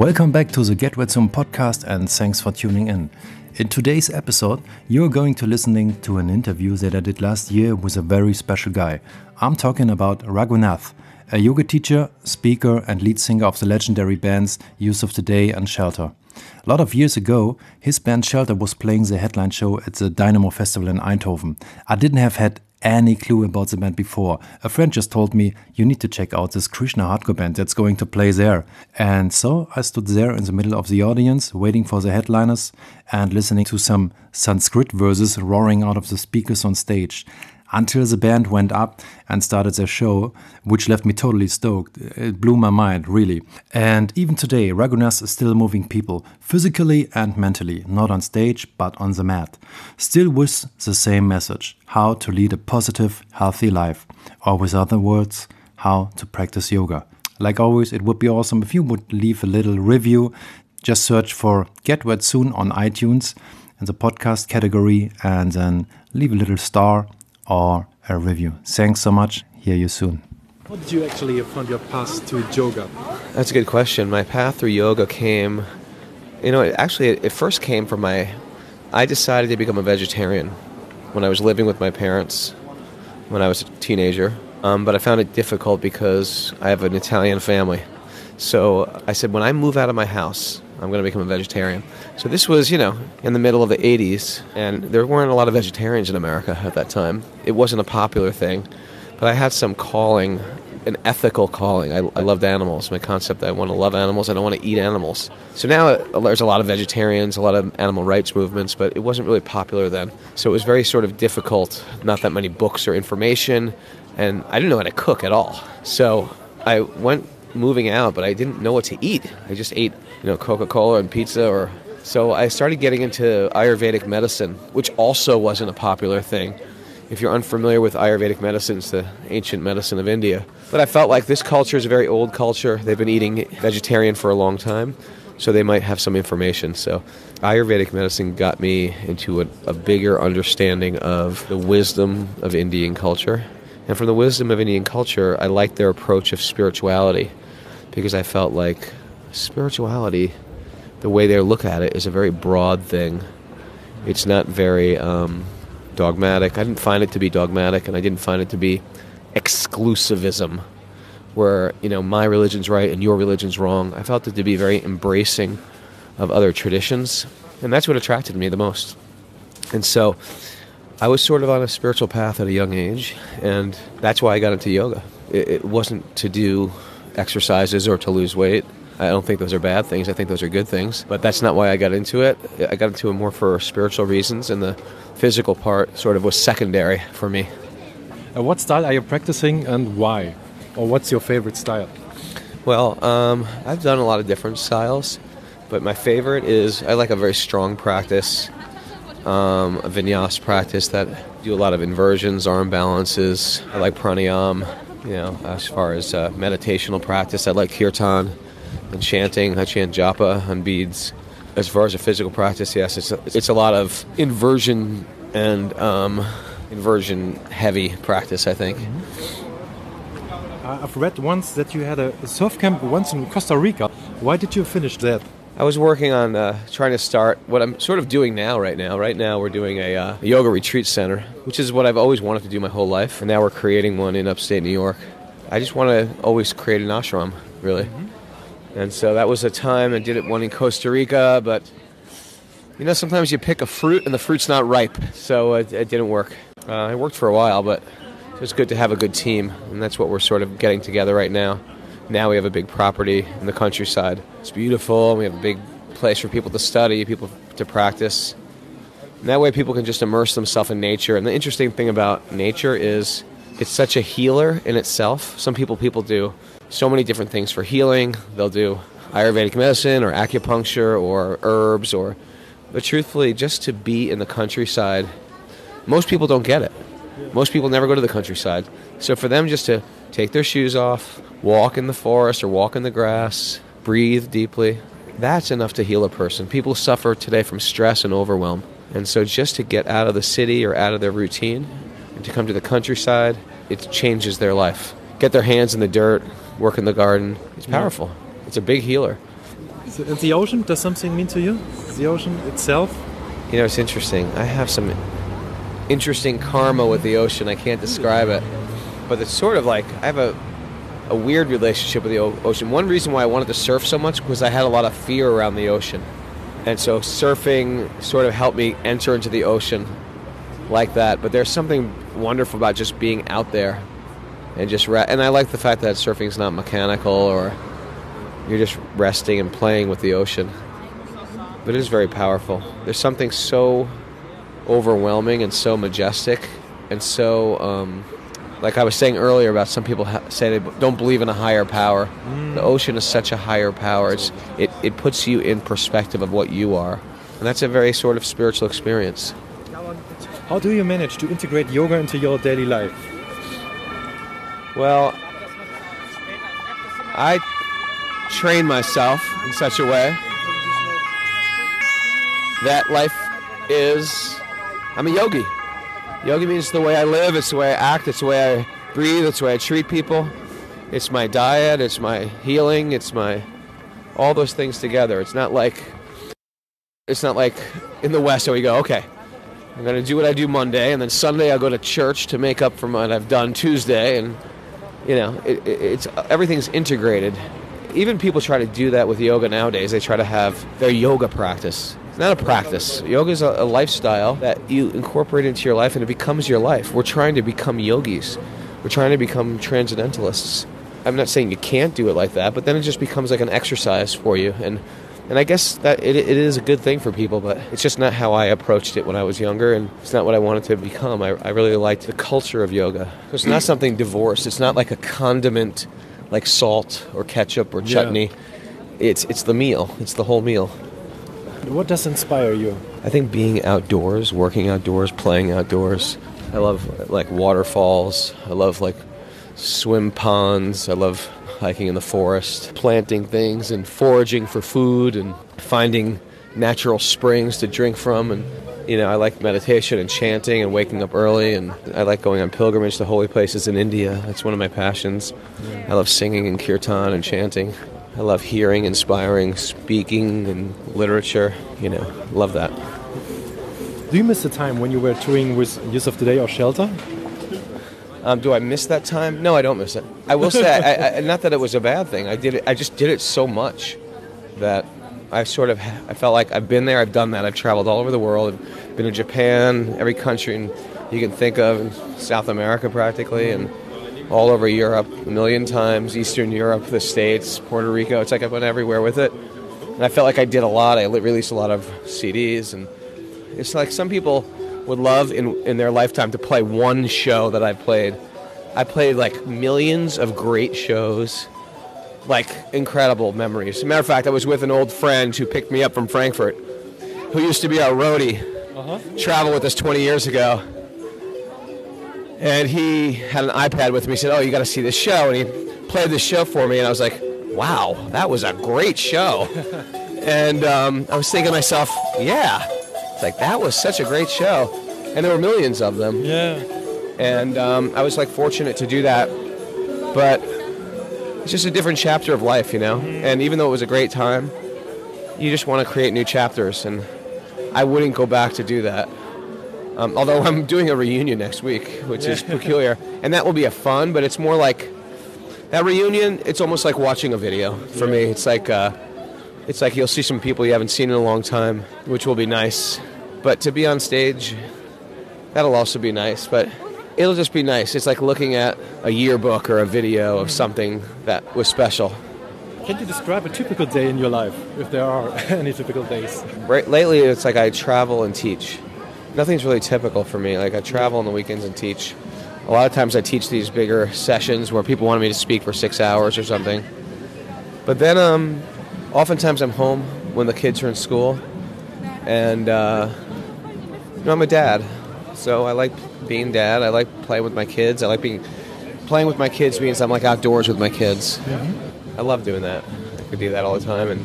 Welcome back to the Get Wet Soon podcast and thanks for tuning in. In today's episode, you're going to listening to an interview that I did last year with a very special guy. I'm talking about Raghunath, a yoga teacher, speaker, and lead singer of the legendary bands Youth of Today and Shelter. A lot of years ago, his band Shelter was playing the headline show at the Dynamo Festival in Eindhoven. I didn't have had any clue about the band before. A friend just told me, you need to check out this Krishna hardcore band that's going to play there. And so I stood there in the middle of the audience, waiting for the headliners and listening to some Sanskrit verses roaring out of the speakers on stage until the band went up and started their show, which left me totally stoked. It blew my mind, really. And even today, Raghunath is still moving people, physically and mentally, not on stage, but on the mat. Still with the same message how to lead a positive, healthy life. Or, with other words, how to practice yoga. Like always, it would be awesome if you would leave a little review. Just search for Get Wet Soon on iTunes in the podcast category and then leave a little star or a review. Thanks so much. Hear you soon. How did you actually find your path to yoga? That's a good question. My path through yoga came, you know, it actually, it first came from my. I decided to become a vegetarian when I was living with my parents when I was a teenager. Um, but I found it difficult because I have an Italian family. So I said, when I move out of my house, I'm going to become a vegetarian. So this was, you know, in the middle of the 80s, and there weren't a lot of vegetarians in America at that time. It wasn't a popular thing, but I had some calling, an ethical calling. I, I loved animals. My concept that I want to love animals, I don't want to eat animals. So now uh, there's a lot of vegetarians, a lot of animal rights movements, but it wasn't really popular then. So it was very sort of difficult, not that many books or information, and I didn't know how to cook at all. So I went moving out, but I didn't know what to eat. I just ate, you know, Coca-Cola and pizza or so I started getting into Ayurvedic medicine, which also wasn't a popular thing. If you're unfamiliar with Ayurvedic medicine, it's the ancient medicine of India. But I felt like this culture is a very old culture. They've been eating vegetarian for a long time, so they might have some information. So Ayurvedic medicine got me into a, a bigger understanding of the wisdom of Indian culture. And from the wisdom of Indian culture, I liked their approach of spirituality because I felt like spirituality, the way they look at it, is a very broad thing. It's not very um, dogmatic. I didn't find it to be dogmatic, and I didn't find it to be exclusivism, where you know my religion's right and your religion's wrong. I felt it to be very embracing of other traditions, and that's what attracted me the most. And so, I was sort of on a spiritual path at a young age, and that's why I got into yoga. It, it wasn't to do exercises or to lose weight. I don't think those are bad things. I think those are good things. But that's not why I got into it. I got into it more for spiritual reasons, and the physical part sort of was secondary for me. Uh, what style are you practicing and why? Or what's your favorite style? Well, um, I've done a lot of different styles, but my favorite is I like a very strong practice, um, a vinyasa practice that do a lot of inversions, arm balances. I like pranayama. You know, as far as uh, meditational practice, I like kirtan and chanting. I chant japa on beads. As far as a physical practice, yes, it's a, it's a lot of inversion and um, inversion heavy practice. I think. Uh, I've read once that you had a surf camp once in Costa Rica. Why did you finish that? I was working on uh, trying to start what I'm sort of doing now, right now. Right now, we're doing a, uh, a yoga retreat center, which is what I've always wanted to do my whole life. And now we're creating one in upstate New York. I just want to always create an ashram, really. And so that was a time I did it one in Costa Rica, but you know, sometimes you pick a fruit and the fruit's not ripe, so it, it didn't work. Uh, it worked for a while, but it's good to have a good team, and that's what we're sort of getting together right now. Now we have a big property in the countryside. It's beautiful. We have a big place for people to study, people to practice. And that way, people can just immerse themselves in nature. And the interesting thing about nature is it's such a healer in itself. Some people people do so many different things for healing. They'll do Ayurvedic medicine or acupuncture or herbs or but truthfully just to be in the countryside most people don't get it. Most people never go to the countryside. So for them just to take their shoes off, walk in the forest or walk in the grass, breathe deeply, that's enough to heal a person. People suffer today from stress and overwhelm. And so just to get out of the city or out of their routine and to come to the countryside, it changes their life. Get their hands in the dirt, work in the garden. It's powerful. It's a big healer. And the ocean, does something mean to you? The ocean itself? You know, it's interesting. I have some interesting karma with the ocean. I can't describe it. But it's sort of like I have a, a weird relationship with the ocean. One reason why I wanted to surf so much was I had a lot of fear around the ocean. And so surfing sort of helped me enter into the ocean like that. But there's something wonderful about just being out there and just re- and I like the fact that surfing is not mechanical or you're just resting and playing with the ocean. But it is very powerful. There's something so overwhelming and so majestic and so um, like I was saying earlier about some people ha- say they don't believe in a higher power. The ocean is such a higher power. It's, it, it puts you in perspective of what you are. And that's a very sort of spiritual experience. How do you manage to integrate yoga into your daily life? Well, I train myself in such a way that life is. I'm a yogi. Yogi means the way I live, it's the way I act, it's the way I breathe, it's the way I treat people. It's my diet, it's my healing, it's my. all those things together. It's not like. It's not like in the West where we go, okay, I'm going to do what I do Monday, and then Sunday I'll go to church to make up for what I've done Tuesday, and you know, it, it, it's everything's integrated. Even people try to do that with yoga nowadays. They try to have their yoga practice. It's not a practice. Yoga is a, a lifestyle that you incorporate into your life, and it becomes your life. We're trying to become yogis. We're trying to become transcendentalists. I'm not saying you can't do it like that, but then it just becomes like an exercise for you, and and I guess that it, it is a good thing for people, but it's just not how I approached it when I was younger, and it's not what I wanted to become. I, I really liked the culture of yoga. It's not something divorced. It's not like a condiment, like salt or ketchup or Yeah. chutney. It's it's the meal. It's the whole meal. What does inspire you? I think being outdoors, working outdoors, playing outdoors. I love like waterfalls. I love like swim ponds. I love hiking in the forest, planting things and foraging for food and finding natural springs to drink from and you know, I like meditation and chanting and waking up early and I like going on pilgrimage to holy places in India. That's one of my passions. I love singing and kirtan and chanting. I love hearing, inspiring, speaking and literature, you know, love that. Do you miss the time when you were touring with Youth of Today or Shelter? Um, do I miss that time? No, I don't miss it. I will say, I, I, not that it was a bad thing. I did it. I just did it so much that I sort of I felt like I've been there. I've done that. I've traveled all over the world. I've been to Japan, every country you can think of, South America practically, and all over Europe a million times. Eastern Europe, the States, Puerto Rico. It's like I've went everywhere with it, and I felt like I did a lot. I released a lot of CDs, and it's like some people would love in in their lifetime to play one show that I've played. I played like millions of great shows, like incredible memories. As a matter of fact, I was with an old friend who picked me up from Frankfurt, who used to be our roadie, traveled with us 20 years ago. And he had an iPad with me. He said, "Oh, you got to see this show." And he played this show for me, and I was like, "Wow, that was a great show." and um, I was thinking to myself, "Yeah, it's like that was such a great show," and there were millions of them Yeah. and um, I was like fortunate to do that. But it's just a different chapter of life, you know. And even though it was a great time, you just want to create new chapters, and I wouldn't go back to do that. Um, although I'm doing a reunion next week, which is peculiar, and that will be a fun. But it's more like that reunion. It's almost like watching a video for me. It's like uh, it's like you'll see some people you haven't seen in a long time, which will be nice. But to be on stage, that'll also be nice. But it'll just be nice. It's like looking at a yearbook or a video of something that was special. Can you describe a typical day in your life, if there are any typical days? Right, lately, it's like I travel and teach. Nothing's really typical for me. Like I travel on the weekends and teach. A lot of times I teach these bigger sessions where people want me to speak for six hours or something. But then, um, oftentimes I'm home when the kids are in school, and uh, you know I'm a dad, so I like being dad. I like playing with my kids. I like being playing with my kids means I'm like outdoors with my kids. I love doing that. I could do that all the time, and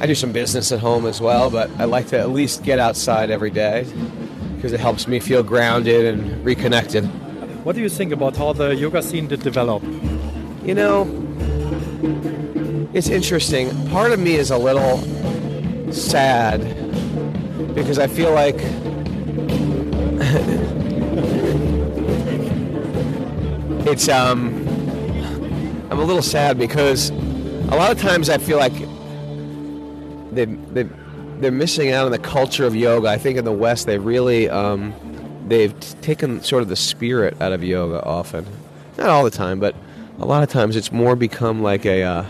I do some business at home as well. But I like to at least get outside every day because it helps me feel grounded and reconnected. What do you think about how the yoga scene did develop? You know, it's interesting. Part of me is a little sad because I feel like it's um I'm a little sad because a lot of times I feel like they they they're missing out on the culture of yoga. I think in the West they really um, they've taken sort of the spirit out of yoga often. Not all the time, but a lot of times it's more become like a uh,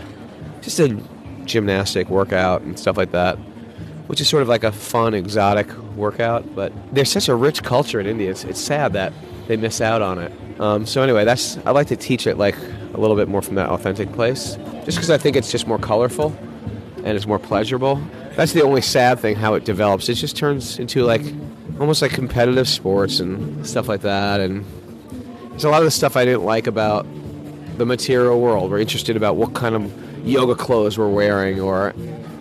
just a gymnastic workout and stuff like that, which is sort of like a fun, exotic workout. But there's such a rich culture in India. It's, it's sad that they miss out on it. Um, so anyway, that's I like to teach it like a little bit more from that authentic place, just because I think it's just more colorful and it's more pleasurable. That's the only sad thing how it develops. It just turns into like almost like competitive sports and stuff like that. And there's a lot of the stuff I didn't like about the material world. We're interested about what kind of yoga clothes we're wearing or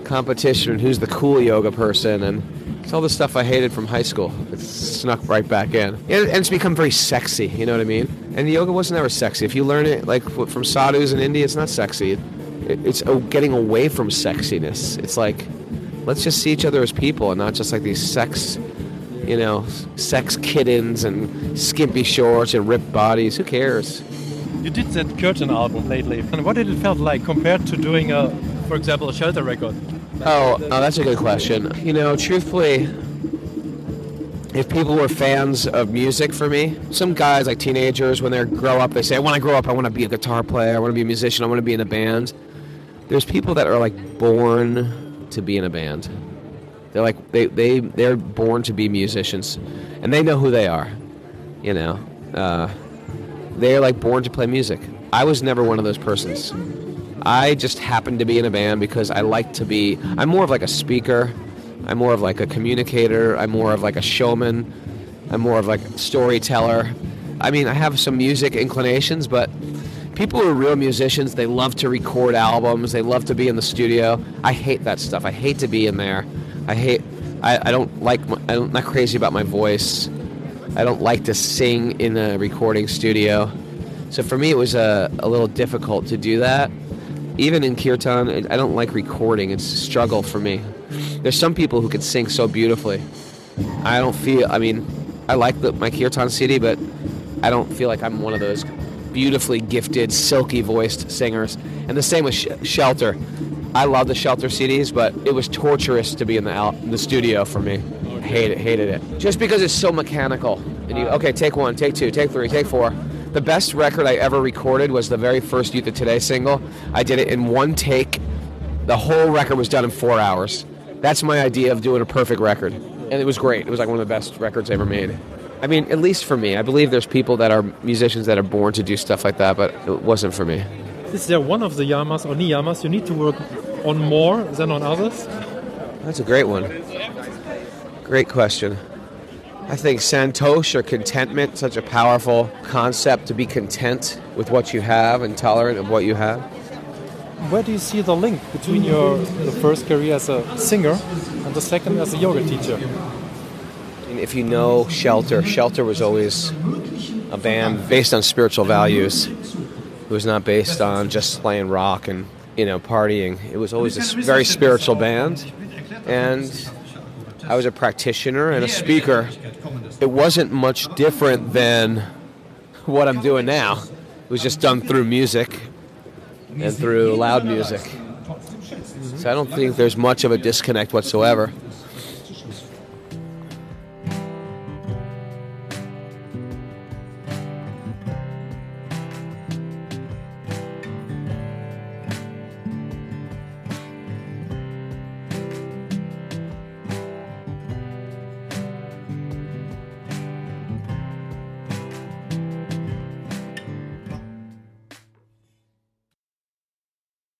competition and who's the cool yoga person and it's all the stuff I hated from high school. Snuck right back in. And it's become very sexy, you know what I mean? And yoga wasn't ever sexy. If you learn it like from sadhus in India, it's not sexy. It's getting away from sexiness. It's like, let's just see each other as people and not just like these sex, you know, sex kittens and skimpy shorts and ripped bodies. Who cares? You did that kirtan album lately. And what did it felt like compared to doing a, for example, a Shelter record? Oh, oh, that's a good question. You know, truthfully, if people were fans of music for me, some guys like teenagers when they grow up, they say, "When I grow up, I want to be a guitar player. I want to be a musician. I want to be in a band." There's people that are like born to be in a band. They're like they they they're born to be musicians, and they know who they are. You know, uh, they're like born to play music. I was never one of those persons. I just happened to be in a band because I like to be. I'm more of like a speaker. I'm more of like a communicator. I'm more of like a showman. I'm more of like a storyteller. I mean, I have some music inclinations, but people who are real musicians, they love to record albums. They love to be in the studio. I hate that stuff. I hate to be in there. I hate. I, I don't like. My, I'm not crazy about my voice. I don't like to sing in a recording studio. So for me, it was a, a little difficult to do that even in kirtan, I don't like recording. It's a struggle for me. There's some people who can sing so beautifully. I don't feel. I mean, I like the, my kirtan CD, but I don't feel like I'm one of those beautifully gifted, silky voiced singers. And the same with Sh- Shelter. I love the Shelter CDs, but it was torturous to be in the the studio for me. I hated hated it. Just because it's so mechanical. And you okay, take one, take two, take three, take four. The best record I ever recorded was the very first Youth of Today single. I did it in one take. The whole record was done in four hours. That's my idea of doing a perfect record. And it was great. It was like one of the best records I ever made. I mean, at least for me. I believe there's people that are musicians that are born to do stuff like that, but it wasn't for me. Is there one of the yamas or niyamas you need to work on more than on others? That's a great one. Great question. I think santosh or contentment, such a powerful concept to be content with what you have and tolerant of what you have. Where do you see the link between your the first career as a singer and the second as a yoga teacher? And if you know Shelter, Shelter was always a band based on spiritual values. It was not based on just playing rock and you know partying. It was always a very spiritual band, and I was a practitioner and a speaker. It wasn't much different than what I'm doing now. It was just done through music and through loud music. So I don't think there's much of a disconnect whatsoever.